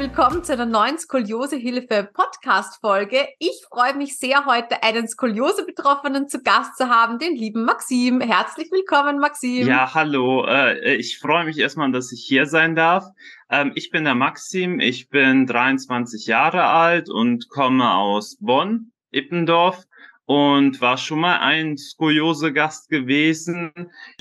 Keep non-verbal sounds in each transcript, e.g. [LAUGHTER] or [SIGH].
Willkommen zu einer neuen Skoliosehilfe Podcast Folge. Ich freue mich sehr, heute einen Skoliose-Betroffenen zu Gast zu haben, den lieben Maxim. Herzlich willkommen, Maxim. Ja, hallo. Äh, ich freue mich erstmal, dass ich hier sein darf. Ähm, ich bin der Maxim. Ich bin 23 Jahre alt und komme aus Bonn, Ippendorf und war schon mal ein Skoliose-Gast gewesen.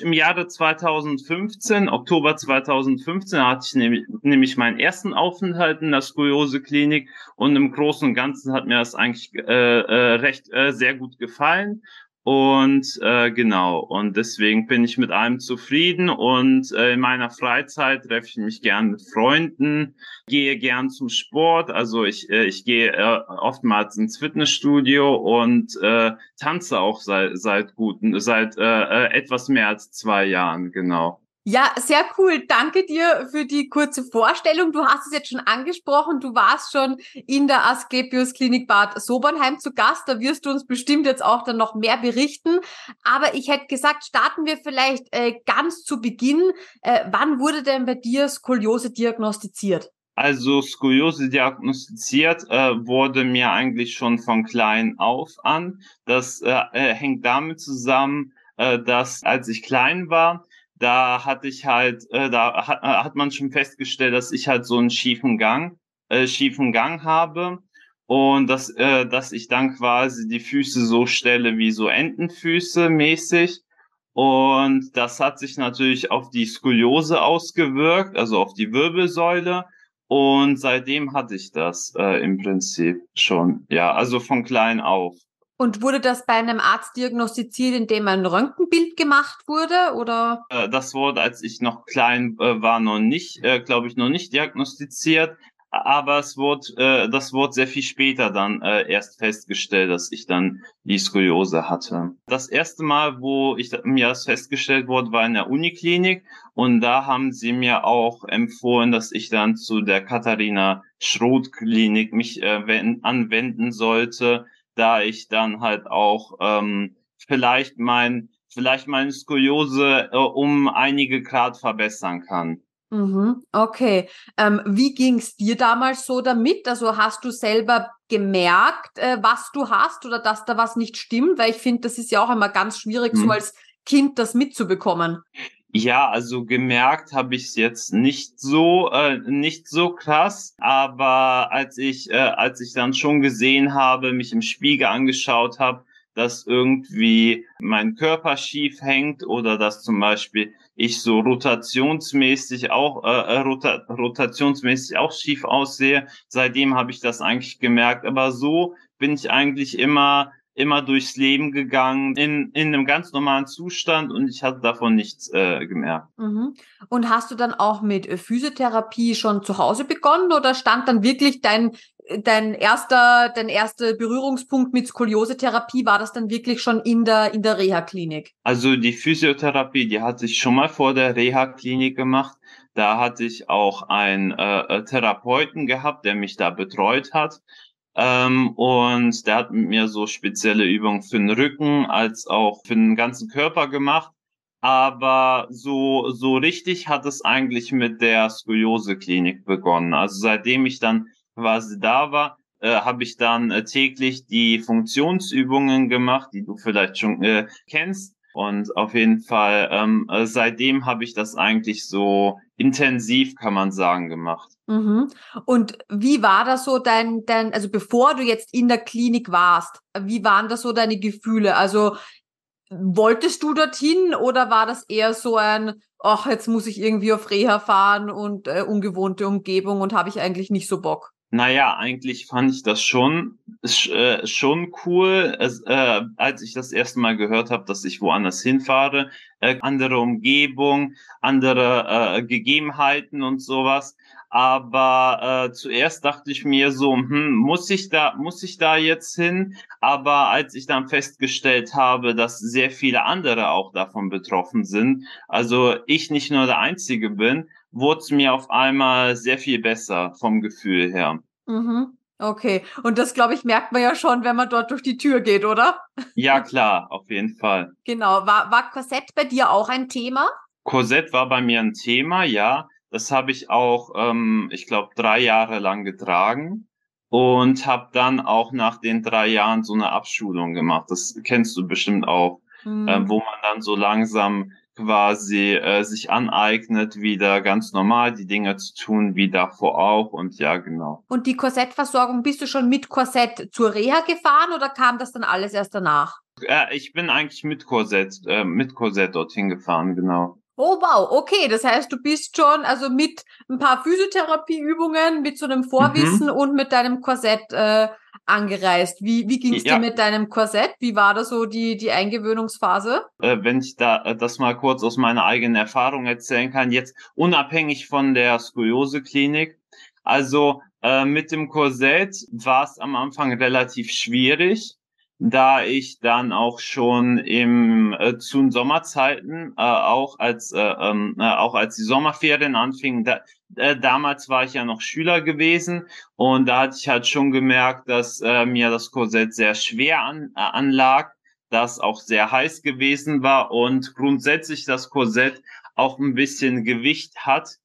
Im Jahre 2015, Oktober 2015, hatte ich nämlich, nämlich meinen ersten Aufenthalt in der Skoliose-Klinik und im Großen und Ganzen hat mir das eigentlich äh, äh, recht äh, sehr gut gefallen. Und äh, genau, und deswegen bin ich mit allem zufrieden. Und äh, in meiner Freizeit treffe ich mich gern mit Freunden, gehe gern zum Sport, also ich, äh, ich gehe äh, oftmals ins Fitnessstudio und äh, tanze auch seit, seit guten, seit äh, äh, etwas mehr als zwei Jahren, genau. Ja, sehr cool. Danke dir für die kurze Vorstellung. Du hast es jetzt schon angesprochen. Du warst schon in der Asklepios Klinik Bad Sobernheim zu Gast. Da wirst du uns bestimmt jetzt auch dann noch mehr berichten. Aber ich hätte gesagt, starten wir vielleicht äh, ganz zu Beginn. Äh, wann wurde denn bei dir Skoliose diagnostiziert? Also Skoliose diagnostiziert äh, wurde mir eigentlich schon von klein auf an. Das äh, äh hängt damit zusammen, äh, dass als ich klein war, da hatte ich halt, äh, da hat, äh, hat man schon festgestellt, dass ich halt so einen schiefen Gang, äh, schiefen Gang habe und dass, äh, dass ich dann quasi die Füße so stelle wie so Entenfüße mäßig. Und das hat sich natürlich auf die Skoliose ausgewirkt, also auf die Wirbelsäule. Und seitdem hatte ich das äh, im Prinzip schon, ja, also von klein auf. Und wurde das bei einem Arzt diagnostiziert, indem ein Röntgenbild gemacht wurde, oder? Äh, das wurde, als ich noch klein äh, war, noch nicht, äh, glaube ich, noch nicht diagnostiziert. Aber es wurde, das wurde sehr viel später dann erst festgestellt, dass ich dann die Skoliose hatte. Das erste Mal, wo ich mir das festgestellt wurde, war in der Uniklinik und da haben sie mir auch empfohlen, dass ich dann zu der Katharina Schroth Klinik mich anwenden sollte da ich dann halt auch ähm, vielleicht mein vielleicht meine Skoliose äh, um einige Grad verbessern kann. Mhm, okay. Ähm, wie ging's dir damals so damit? Also hast du selber gemerkt, äh, was du hast oder dass da was nicht stimmt? Weil ich finde, das ist ja auch immer ganz schwierig, hm. so als Kind das mitzubekommen. Ja, also gemerkt habe ich es jetzt nicht so, äh, nicht so krass, aber als ich, äh, als ich dann schon gesehen habe, mich im Spiegel angeschaut habe, dass irgendwie mein Körper schief hängt oder dass zum Beispiel ich so rotationsmäßig auch äh, äh rota rotationsmäßig auch schief aussehe. Seitdem habe ich das eigentlich gemerkt. Aber so bin ich eigentlich immer immer durchs Leben gegangen in, in einem ganz normalen Zustand und ich hatte davon nichts äh, gemerkt. Mhm. Und hast du dann auch mit äh, Physiotherapie schon zu Hause begonnen oder stand dann wirklich dein dein erster dein erster Berührungspunkt mit Skoliose-Therapie war das dann wirklich schon in der in der Reha-Klinik? Also die Physiotherapie, die hatte ich schon mal vor der Reha-Klinik gemacht. Da hatte ich auch einen äh, äh Therapeuten gehabt, der mich da betreut hat. Ähm, und der hat mit mir so spezielle Übungen für den Rücken als auch für den ganzen Körper gemacht. Aber so, so richtig hat es eigentlich mit der Skoliose-Klinik begonnen. Also seitdem ich dann quasi da war, äh, habe ich dann äh, täglich die Funktionsübungen gemacht, die du vielleicht schon äh, kennst. Und auf jeden Fall, ähm, äh, seitdem habe ich das eigentlich so intensiv, kann man sagen, gemacht. Mhm. Und wie war das so dein, dein, also bevor du jetzt in der Klinik warst, wie waren das so deine Gefühle? Also wolltest du dorthin oder war das eher so ein, ach, jetzt muss ich irgendwie auf Reha fahren und äh, ungewohnte Umgebung und habe ich eigentlich nicht so Bock? Naja, eigentlich fand ich das schon äh, schon cool, äh, als ich das erste Mal gehört habe, dass ich woanders hinfahre, äh, andere Umgebung, andere äh, Gegebenheiten und sowas. Aber äh, zuerst dachte ich mir so, hm, muss ich da, muss ich da jetzt hin? Aber als ich dann festgestellt habe, dass sehr viele andere auch davon betroffen sind, also ich nicht nur der Einzige bin, wurde es mir auf einmal sehr viel besser vom Gefühl her. Mhm. Okay, und das, glaube ich, merkt man ja schon, wenn man dort durch die Tür geht, oder? Ja, klar, auf jeden Fall. Genau. War, war Korsett bei dir auch ein Thema? Korsett war bei mir ein Thema, ja. Das habe ich auch, ähm, ich glaube, drei Jahre lang getragen und habe dann auch nach den drei Jahren so eine Abschulung gemacht. Das kennst du bestimmt auch, mhm. äh, wo man dann so langsam quasi äh, sich aneignet, wieder ganz normal die Dinge zu tun, wie davor auch und ja, genau. Und die Korsettversorgung, bist du schon mit Korsett zur Reha gefahren oder kam das dann alles erst danach? Äh, ich bin eigentlich mit Korsett, äh, mit Korsett dorthin gefahren, genau. Oh wow, okay, das heißt, du bist schon also mit ein paar Physiotherapieübungen, mit so einem Vorwissen mhm. und mit deinem Korsett äh, angereist. Wie, wie ging es ja. dir mit deinem Korsett? Wie war da so die, die Eingewöhnungsphase? Äh, wenn ich da äh, das mal kurz aus meiner eigenen Erfahrung erzählen kann, jetzt unabhängig von der Skoliose-Klinik. Also äh, mit dem Korsett war es am Anfang relativ schwierig da ich dann auch schon im äh, zu den Sommerzeiten äh, auch als äh, ähm, äh, auch als die Sommerferien anfingen da, äh, damals war ich ja noch Schüler gewesen und da hatte ich halt schon gemerkt dass äh, mir das Korsett sehr schwer an, äh, anlag das auch sehr heiß gewesen war und grundsätzlich das Korsett auch ein bisschen Gewicht hat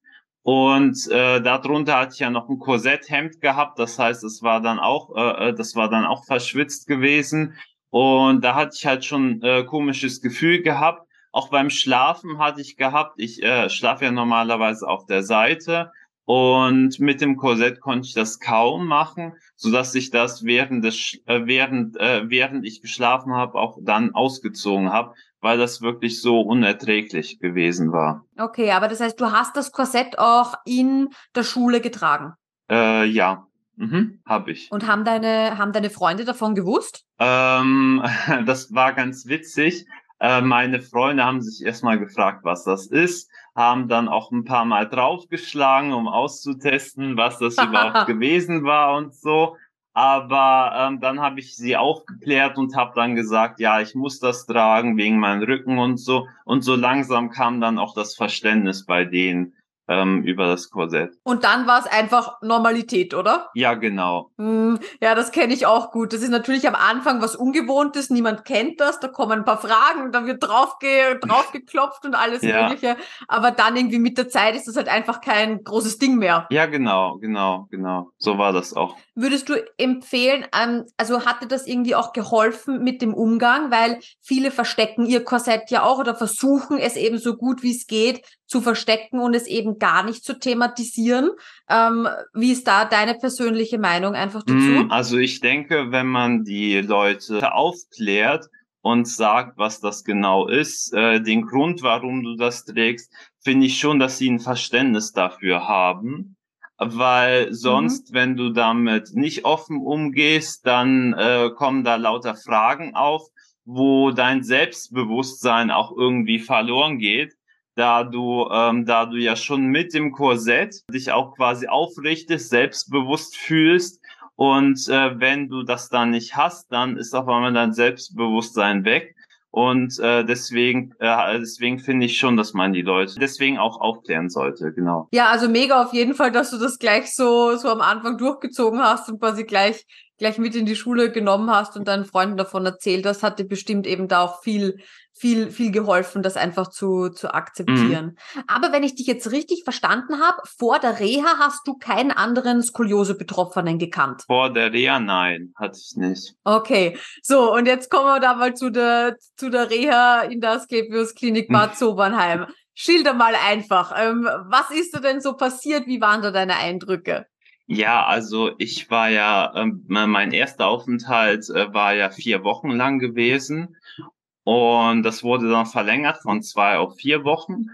und äh, darunter hatte ich ja noch ein Korsetthemd gehabt, das heißt, es war dann auch, äh, äh, das war dann auch verschwitzt gewesen. Und da hatte ich halt schon äh, komisches Gefühl gehabt. Auch beim Schlafen hatte ich gehabt, ich äh, schlafe ja normalerweise auf der Seite und mit dem Korsett konnte ich das kaum machen, so dass ich das während des äh, während äh, während ich geschlafen habe auch dann ausgezogen habe, weil das wirklich so unerträglich gewesen war. Okay, aber das heißt, du hast das Korsett auch in der Schule getragen? Äh, ja, mhm, habe ich. Und haben deine, haben deine Freunde davon gewusst? Ähm, [LAUGHS] das war ganz witzig. Äh, meine Freunde haben sich erstmal gefragt, was das ist, haben dann auch ein paar Mal draufgeschlagen, um auszutesten, was das [LAUGHS] überhaupt gewesen war und so. Aber ähm, dann habe ich sie aufgeklärt und habe dann gesagt, ja, ich muss das tragen wegen meinem Rücken und so. Und so langsam kam dann auch das Verständnis bei denen, ähm, über das Korsett. Und dann war es einfach Normalität, oder? Ja, genau. Hm, ja, das kenne ich auch gut. Das ist natürlich am Anfang was Ungewohntes, niemand kennt das, da kommen ein paar Fragen, da wird draufge draufgeklopft und alles ja. Mögliche. Aber dann irgendwie mit der Zeit ist das halt einfach kein großes Ding mehr. Ja, genau, genau, genau. So war das auch. Würdest du empfehlen, ähm, also hatte das irgendwie auch geholfen mit dem Umgang, weil viele verstecken ihr Korsett ja auch oder versuchen es eben so gut wie es geht zu verstecken und es eben gar nicht zu thematisieren. Ähm, wie ist da deine persönliche Meinung einfach dazu? Mm, also ich denke, wenn man die Leute aufklärt und sagt, was das genau ist, äh, den Grund, warum du das trägst, finde ich schon, dass sie ein Verständnis dafür haben. Weil sonst, mhm. wenn du damit nicht offen umgehst, dann äh, kommen da lauter Fragen auf, wo dein Selbstbewusstsein auch irgendwie verloren geht da du, ähm, da du ja schon mit dem Korsett dich auch quasi aufrichtest, selbstbewusst fühlst. Und äh, wenn du das dann nicht hast, dann ist auf einmal dein Selbstbewusstsein weg. Und äh, deswegen, äh, deswegen finde ich schon, dass man die Leute deswegen auch aufklären sollte, genau. Ja, also mega auf jeden Fall, dass du das gleich so, so am Anfang durchgezogen hast und quasi gleich gleich mit in die Schule genommen hast und deinen Freunden davon erzählt hast, dir bestimmt eben da auch viel, viel, viel geholfen, das einfach zu, zu akzeptieren. Mhm. Aber wenn ich dich jetzt richtig verstanden habe, vor der Reha hast du keinen anderen Skoliose-Betroffenen gekannt. Vor der Reha, nein, hatte ich nicht. Okay, so, und jetzt kommen wir da mal zu der, zu der Reha in der Asklepios Klinik Bad Sobernheim. Schilder mal einfach. Ähm, was ist da denn so passiert? Wie waren da deine Eindrücke? Ja, also ich war ja, ähm, mein erster Aufenthalt äh, war ja vier Wochen lang gewesen und das wurde dann verlängert von zwei auf vier Wochen.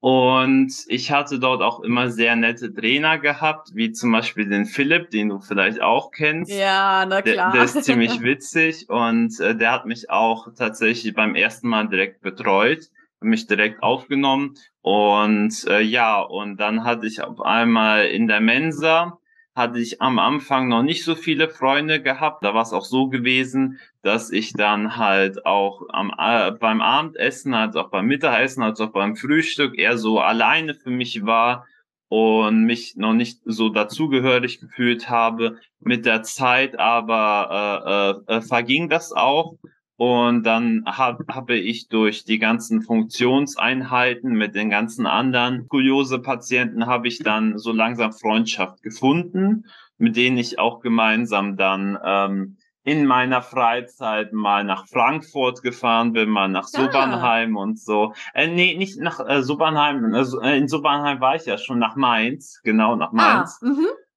Und ich hatte dort auch immer sehr nette Trainer gehabt, wie zum Beispiel den Philipp, den du vielleicht auch kennst. Ja, na klar. Der, der ist [LAUGHS] ziemlich witzig und äh, der hat mich auch tatsächlich beim ersten Mal direkt betreut, mich direkt aufgenommen. Und äh, ja, und dann hatte ich auf einmal in der Mensa hatte ich am Anfang noch nicht so viele Freunde gehabt. Da war es auch so gewesen, dass ich dann halt auch am, äh, beim Abendessen, als auch beim Mittagessen, als auch beim Frühstück eher so alleine für mich war und mich noch nicht so dazugehörig gefühlt habe. Mit der Zeit aber äh, äh, äh verging das auch und dann hab, habe ich durch die ganzen Funktionseinheiten mit den ganzen anderen Skoliose-Patienten habe ich dann so langsam Freundschaft gefunden, mit denen ich auch gemeinsam dann ähm, in meiner Freizeit mal nach Frankfurt gefahren bin, mal nach ah. Sobernheim und so. Äh, nee, nicht nach äh, Sobernheim. Äh, in Sobernheim war ich ja schon nach Mainz, genau nach ah, Mainz. Ah,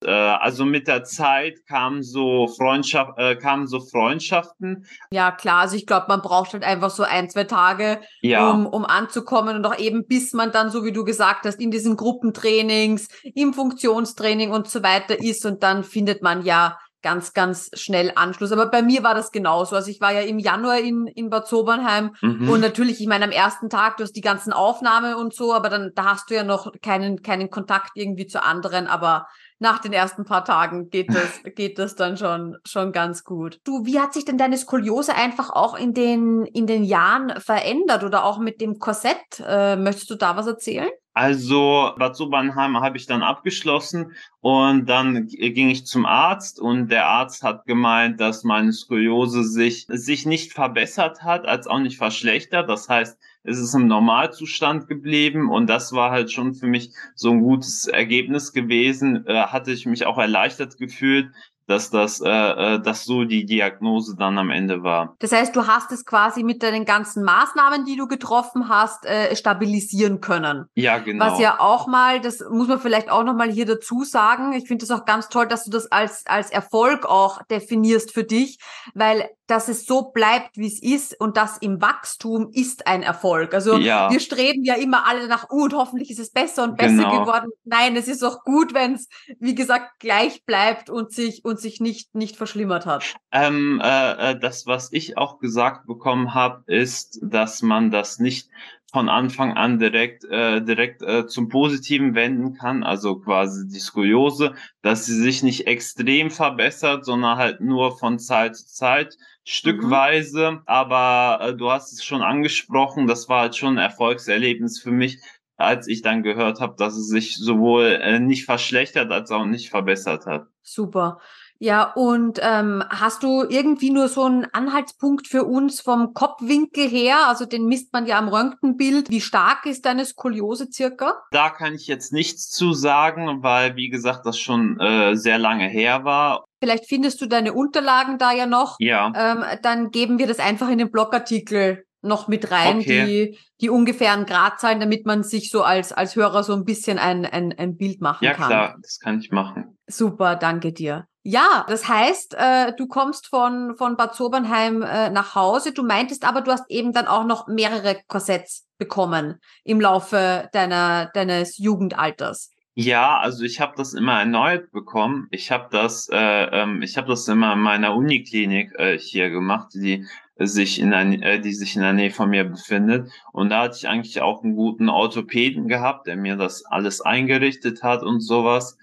also mit der Zeit kamen so Freundschaft, äh, kamen so Freundschaften. Ja, klar. Also ich glaube, man braucht halt einfach so ein, zwei Tage, ja. um, um anzukommen und auch eben, bis man dann, so wie du gesagt hast, in diesen Gruppentrainings, im Funktionstraining und so weiter ist und dann findet man ja ganz, ganz schnell Anschluss. Aber bei mir war das genauso. Also ich war ja im Januar in, in Bad Sobernheim mhm. und natürlich, ich meine, am ersten Tag, du hast die ganzen Aufnahmen und so, aber dann, da hast du ja noch keinen, keinen Kontakt irgendwie zu anderen, aber nach den ersten paar Tagen geht das, [LAUGHS] geht das dann schon, schon ganz gut. Du, wie hat sich denn deine Skoliose einfach auch in den, in den Jahren verändert oder auch mit dem Korsett? Äh, möchtest du da was erzählen? Also Bad Sobernheim habe ich dann abgeschlossen und dann ging ich zum Arzt und der Arzt hat gemeint, dass meine Skoliose sich, sich nicht verbessert hat, als auch nicht verschlechtert. Das heißt, es ist im Normalzustand geblieben und das war halt schon für mich so ein gutes Ergebnis gewesen. Äh, hatte ich mich auch erleichtert gefühlt, dass das, äh, äh, dass so die Diagnose dann am Ende war. Das heißt, du hast es quasi mit deinen ganzen Maßnahmen, die du getroffen hast, äh, stabilisieren können. Ja, genau. Was ja auch mal, das muss man vielleicht auch noch mal hier dazu sagen. Ich finde es auch ganz toll, dass du das als als Erfolg auch definierst für dich, weil dass es so bleibt, wie es ist und das im Wachstum ist ein Erfolg. Also ja. wir streben ja immer alle nach, oh, und hoffentlich ist es besser und besser genau. geworden. Nein, es ist auch gut, wenn es, wie gesagt, gleich bleibt und sich und sich nicht nicht verschlimmert hat. Ähm, äh, äh das, was ich auch gesagt bekommen habe, ist, dass man das nicht von Anfang an direkt äh, direkt äh, zum Positiven wenden kann, also quasi die Skoliose, dass sie sich nicht extrem verbessert, sondern halt nur von Zeit zu Zeit stückweise. Mhm. Aber äh, du hast es schon angesprochen, das war halt schon ein Erfolgserlebnis für mich, als ich dann gehört habe, dass es sich sowohl äh, nicht verschlechtert als auch nicht verbessert hat. Super. Ja, und ähm, hast du irgendwie nur so einen Anhaltspunkt für uns vom Kopfwinkel her? Also den misst man ja am Röntgenbild. Wie stark ist deine Skoliose circa? Da kann ich jetzt nichts zu sagen, weil, wie gesagt, das schon äh, sehr lange her war. Vielleicht findest du deine Unterlagen da ja noch. Ja. Ähm, dann geben wir das einfach in den Blogartikel noch mit rein, okay. die, die ungefähren Gradzahlen, damit man sich so als, als Hörer so ein bisschen ein, ein, ein Bild machen ja, kann. Ja, klar, das kann ich machen. Super, danke dir. Ja, das heißt, äh, du kommst von, von Bad Sobernheim äh, nach Hause. Du meintest aber, du hast eben dann auch noch mehrere Korsetts bekommen im Laufe deiner, deines Jugendalters. Ja, also ich habe das immer erneut bekommen. Ich habe das, äh, ähm, ich habe das immer in meiner Uniklinik äh, hier gemacht, die sich in der, äh, die sich in der Nähe von mir befindet. Und da hatte ich eigentlich auch einen guten Orthopäden gehabt, der mir das alles eingerichtet hat und sowas.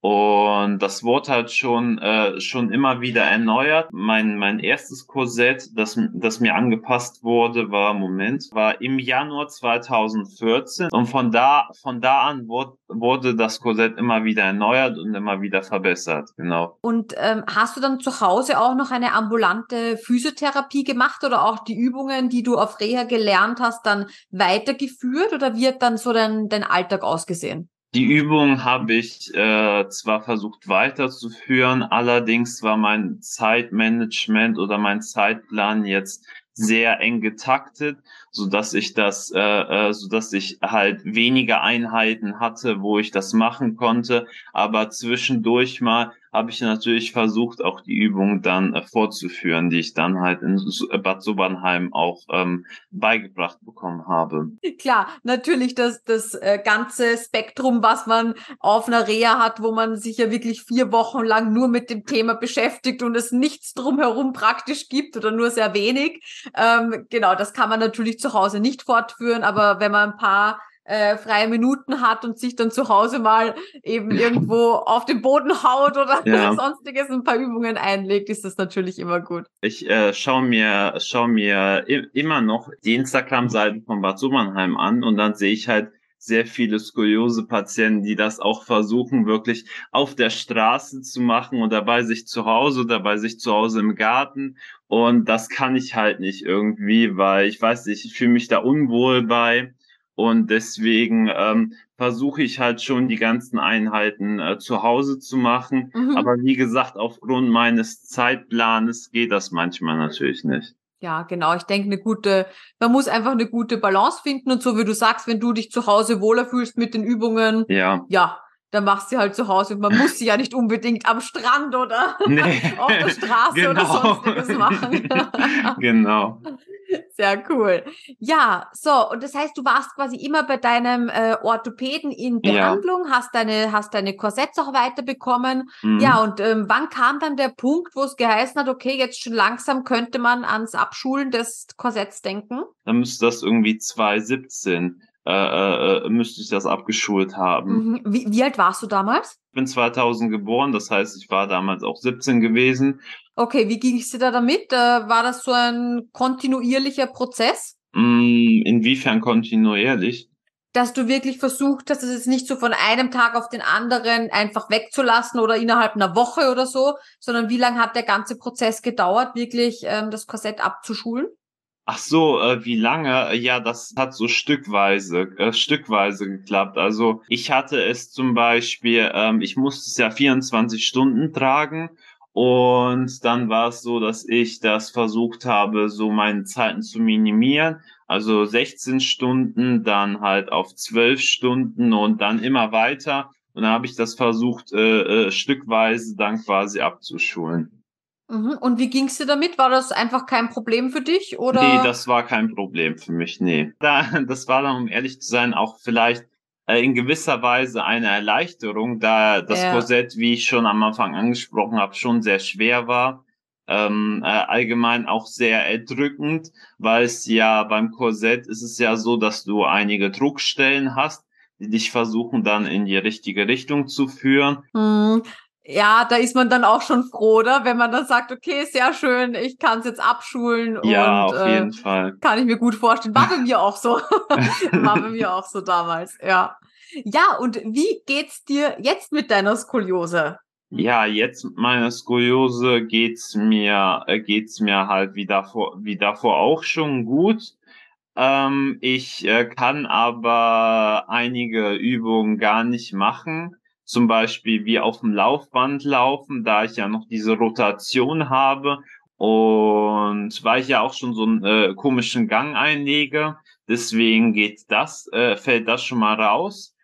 Und das wurde halt schon, äh, schon immer wieder erneuert. Mein, mein erstes Korsett, das, das mir angepasst wurde, war, Moment, war im Januar 2014. Und von da, von da an wurde, wurde das Korsett immer wieder erneuert und immer wieder verbessert. Genau. Und ähm, hast du dann zu Hause auch noch eine ambulante Physiotherapie gemacht oder auch die Übungen, die du auf Reha gelernt hast, dann weitergeführt oder wird dann so dein, dein Alltag ausgesehen? Die Übung habe ich äh, zwar versucht weiterzuführen, allerdings war mein Zeitmanagement oder mein Zeitplan jetzt sehr eng getaktet, so dass ich das, äh, äh, so dass ich halt weniger Einheiten hatte, wo ich das machen konnte, aber zwischendurch mal habe ich natürlich versucht, auch die Übungen dann äh, fortzuführen, die ich dann halt in äh, Bad Sobernheim auch ähm, beigebracht bekommen habe. Klar, natürlich das, das äh, ganze Spektrum, was man auf einer Reha hat, wo man sich ja wirklich vier Wochen lang nur mit dem Thema beschäftigt und es nichts drumherum praktisch gibt oder nur sehr wenig. Ähm, genau, das kann man natürlich zu Hause nicht fortführen, aber wenn man ein paar äh, freie Minuten hat und sich dann zu Hause mal eben [LAUGHS] irgendwo auf den Boden haut oder ja. [LAUGHS] sonstiges ein paar Übungen einlegt, ist das natürlich immer gut. Ich äh, schaue mir, schau mir immer noch die Instagram-Seiten von Bad Sobernheim an und dann sehe ich halt sehr viele Skoliose-Patienten, die das auch versuchen, wirklich auf der Straße zu machen oder bei sich zu Hause oder bei sich zu Hause im Garten. Und das kann ich halt nicht irgendwie, weil ich weiß nicht, ich fühle mich da unwohl bei. Und deswegen ähm, versuche ich halt schon die ganzen Einheiten äh, zu Hause zu machen. Mhm. Aber wie gesagt, aufgrund meines Zeitplanes geht das manchmal natürlich nicht. Ja, genau. Ich denke, eine gute, man muss einfach eine gute Balance finden und so wie du sagst, wenn du dich zu Hause wohler fühlst mit den Übungen, ja, ja, dann machst du halt zu Hause. Man muss sie ja nicht unbedingt am Strand oder nee. [LAUGHS] [LAUGHS] auf der Straße genau. oder sonstiges machen. [LAUGHS] genau. Sehr cool. Ja, so, und das heißt, du warst quasi immer bei deinem äh, Orthopäden in Behandlung, ja. hast deine, hast deine Korsetts auch weiterbekommen. Mhm. Ja, und ähm, wann kam dann der Punkt, wo es geheißen hat, okay, jetzt schon langsam könnte man ans Abschulen des Korsetts denken? Dann müsste das irgendwie 2017 äh, äh, äh, müsste ich das abgeschult haben. Mhm. Wie, wie alt warst du damals? Ich bin 2000 geboren, das heißt, ich war damals auch 17 gewesen. Okay, wie ging es dir da damit? Äh, war das so ein kontinuierlicher Prozess? Mm, inwiefern kontinuierlich? Dass du wirklich versucht hast, es jetzt nicht so von einem Tag auf den anderen einfach wegzulassen oder innerhalb einer Woche oder so, sondern wie lange hat der ganze Prozess gedauert, wirklich ähm, das Korsett abzuschulen? Ach so, äh, wie lange? Ja, das hat so stückweise, äh, stückweise geklappt. Also ich hatte es zum Beispiel, ähm, ich musste es ja 24 Stunden tragen und dann war es so, dass ich das versucht habe, so meine Zeiten zu minimieren. Also 16 Stunden, dann halt auf 12 Stunden und dann immer weiter. Und dann habe ich das versucht, äh, äh, stückweise dann quasi abzuschulen. Mhm. Und wie ging's dir damit? War das einfach kein Problem für dich? Oder? Nee, das war kein Problem für mich, nee. Da, das war dann, um ehrlich zu sein, auch vielleicht äh, in gewisser Weise eine Erleichterung, da das ja. Korsett, wie ich schon am Anfang angesprochen habe, schon sehr schwer war. Ähm, äh, allgemein auch sehr erdrückend, weil es ja beim Korsett ist es ja so, dass du einige Druckstellen hast, die dich versuchen dann in die richtige Richtung zu führen. Ja, da ist man dann auch schon froh, oder? Wenn man dann sagt, okay, sehr schön, ich kann es jetzt abschulen. Ja, und, auf äh, jeden Fall. Kann ich mir gut vorstellen. War bei mir auch so. [LAUGHS] War bei mir auch so damals, ja. Ja, und wie geht's dir jetzt mit deiner Skoliose? Ja, jetzt mit meiner Skoliose geht's mir, äh, geht's mir halt wie davor, wie davor auch schon gut. Ähm, ich äh, kann aber einige Übungen gar nicht machen zum Beispiel wie auf dem Laufband laufen, da ich ja noch diese Rotation habe und weil ich ja auch schon so einen äh, komischen Gang einlege, deswegen geht das, äh, fällt das schon mal raus.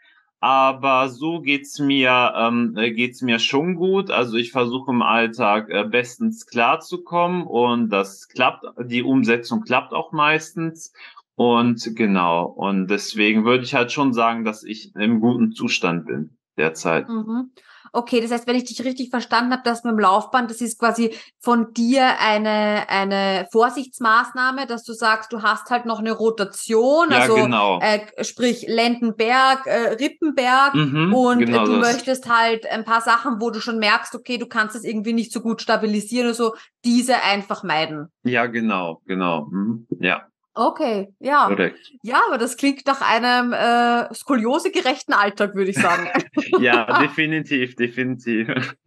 Aber so geht's mir, ähm, äh, geht's mir schon gut. Also ich versuche im Alltag äh, bestens klarzukommen und das klappt. Die Umsetzung klappt auch meistens. Und genau. Und deswegen würde ich halt schon sagen, dass ich im guten Zustand bin derzeit. Mhm. Okay, das heißt, wenn ich dich richtig verstanden habe, dass mit dem Laufband, das ist quasi von dir eine, eine Vorsichtsmaßnahme, dass du sagst, du hast halt noch eine Rotation, ja, also genau. äh, sprich Lendenberg, äh, Rippenberg mhm, und genau äh, du das. möchtest halt ein paar Sachen, wo du schon merkst, okay, du kannst es irgendwie nicht so gut stabilisieren oder so, diese einfach meiden. Ja, genau, genau. Mhm. Ja. Okay, ja. Korrekt. Ja, aber das klingt nach einem äh, skoliosegerechten Alltag, würde ich sagen. [LAUGHS] ja, [LAUGHS] definitiv, definitiv. [LAUGHS]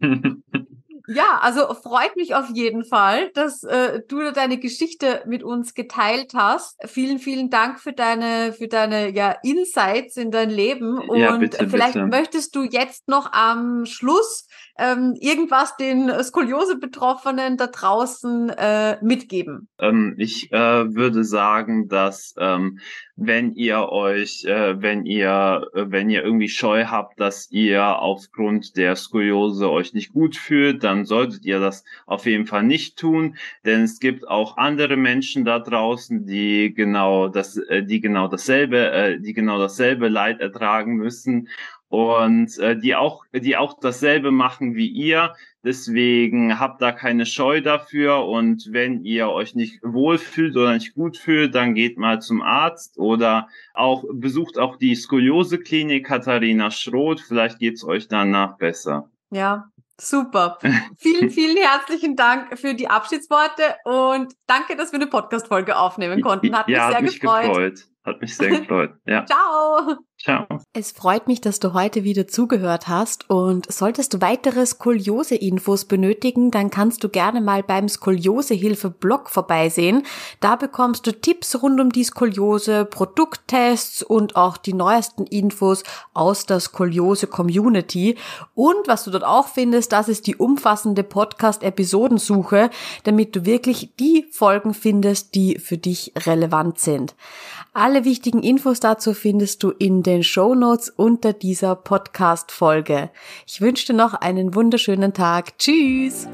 Ja, also freut mich auf jeden Fall, dass äh, du deine Geschichte mit uns geteilt hast. Vielen, vielen Dank für deine, für deine ja, Insights in dein Leben. Und Ja, bitte, vielleicht bitte. möchtest du jetzt noch am Schluss ähm, irgendwas den Skoliose-Betroffenen da draußen äh, mitgeben. Ähm, ich äh, würde sagen, dass ähm, wenn ihr euch, äh, wenn ihr, äh, wenn ihr irgendwie Scheu habt, dass ihr aufgrund der Skoliose euch nicht gut fühlt, dann solltet ihr das auf jeden Fall nicht tun, denn es gibt auch andere Menschen da draußen, die genau das, äh, die genau dasselbe, äh, die genau dasselbe Leid ertragen müssen und äh, die auch, die auch dasselbe machen wie ihr. Deswegen habt da keine Scheu dafür und wenn ihr euch nicht wohlfühlt oder nicht gut fühlt, dann geht mal zum Arzt oder auch besucht auch die Skoliose-Klinik Katharina Schroth. Vielleicht geht's euch danach besser. Ja, super. vielen, [LAUGHS] vielen herzlichen Dank für die Abschiedsworte und danke, dass wir eine Podcast-Folge aufnehmen konnten. Hat mich ja, sehr hat mich gefreut. gefreut. Hat mich sehr [LAUGHS] gefreut. Ja, Ciao. Ciao. Es freut mich, dass du heute wieder zugehört hast und solltest du weitere Skoliose-Infos benötigen, dann kannst du gerne mal beim Skoliosehilfe-Blog vorbeisehen. Da bekommst du Tipps rund um die Skoliose, Produkttests und auch die neuesten Infos aus der Skoliose-Community. Und was du dort auch findest, das ist die umfassende Podcast-Episodensuche, damit du wirklich die Folgen findest, die für dich relevant sind. Alle wichtigen Infos dazu findest du in den Show Notes unter dieser Podcast-Folge. Ich wünsche dir noch einen wunderschönen Tag. Tschüss!